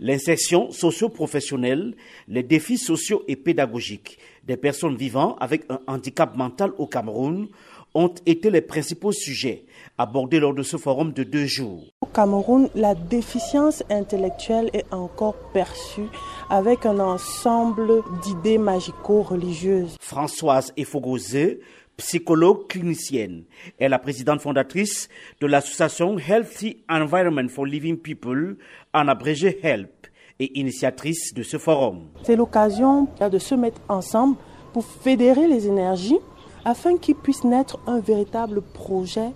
L'insertion socio-professionnelle, les défis sociaux et pédagogiques des personnes vivant avec un handicap mental au Cameroun ont été les principaux sujets abordés lors de ce forum de deux jours. Au Cameroun, la déficience intellectuelle est encore perçue avec un ensemble d'idées magico-religieuses. Françoise Efogozé, psychologue clinicienne, est la présidente fondatrice de l'association Healthy Environment for Living People, en abrégé HELP, et initiatrice de ce forum. C'est l'occasion de se mettre ensemble pour fédérer les énergies afin qu'il puisse naître un véritable projet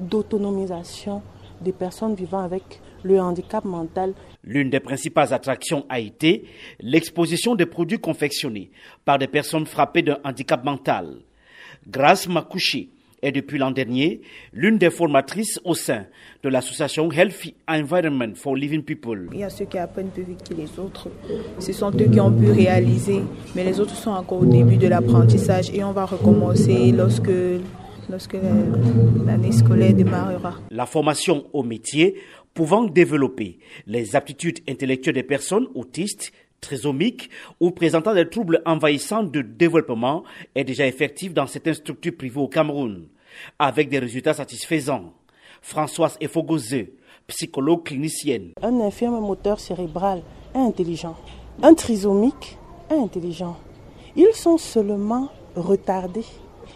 d'autonomisation des personnes vivant avec le handicap mental. L'une des principales attractions a été l'exposition des produits confectionnés par des personnes frappées d'un handicap mental. Grâce Makouchi est depuis l'an dernier l'une des formatrices au sein de l'association Healthy Environment for Living People. Il y a ceux qui apprennent plus vite que les autres. Ce sont eux qui ont pu réaliser, mais les autres sont encore au début de l'apprentissage et on va recommencer lorsque lorsque l'année scolaire démarrera. La formation au métier pouvant développer les aptitudes intellectuelles des personnes autistes trisomiques ou présentant des troubles envahissants de développement est déjà effective dans certaines structures privées au Cameroun, avec des résultats satisfaisants. Françoise Efogozé, psychologue clinicienne. Un infirme moteur cérébral est intelligent. Un trisomique est intelligent. Ils sont seulement retardés.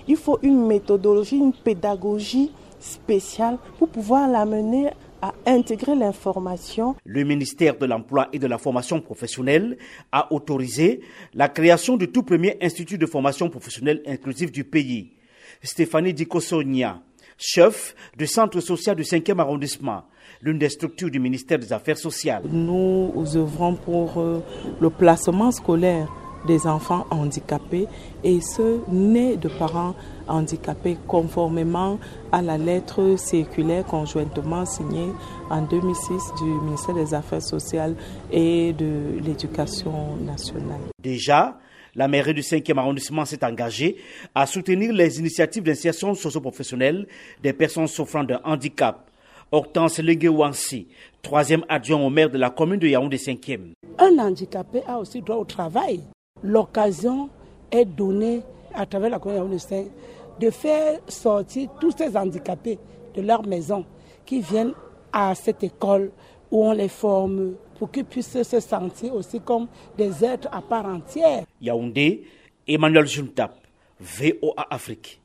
Il faut une méthodologie, une pédagogie spéciale pour pouvoir l'amener à intégrer l'information. Le ministère de l'Emploi et de la Formation professionnelle a autorisé la création du tout premier institut de formation professionnelle inclusive du pays. Stéphanie Dikosonia, chef du centre social du 5e arrondissement, l'une des structures du ministère des Affaires sociales. Nous œuvrons pour euh, le placement scolaire des enfants handicapés et ceux nés de parents handicapés conformément à la lettre circulaire conjointement signée en 2006 du ministère des Affaires sociales et de l'Éducation nationale. Déjà, la mairie du 5e arrondissement s'est engagée à soutenir les initiatives d'insertion socio-professionnelle des personnes souffrant d'un handicap. Hortense Lengewansi, troisième adjoint au maire de la commune de Yaoundé 5e. Un handicapé a aussi droit au travail l'occasion est donnée à travers la communauté de faire sortir tous ces handicapés de leur maison qui viennent à cette école où on les forme pour qu'ils puissent se sentir aussi comme des êtres à part entière. Yaoundé, Emmanuel Juntap, VOA Afrique.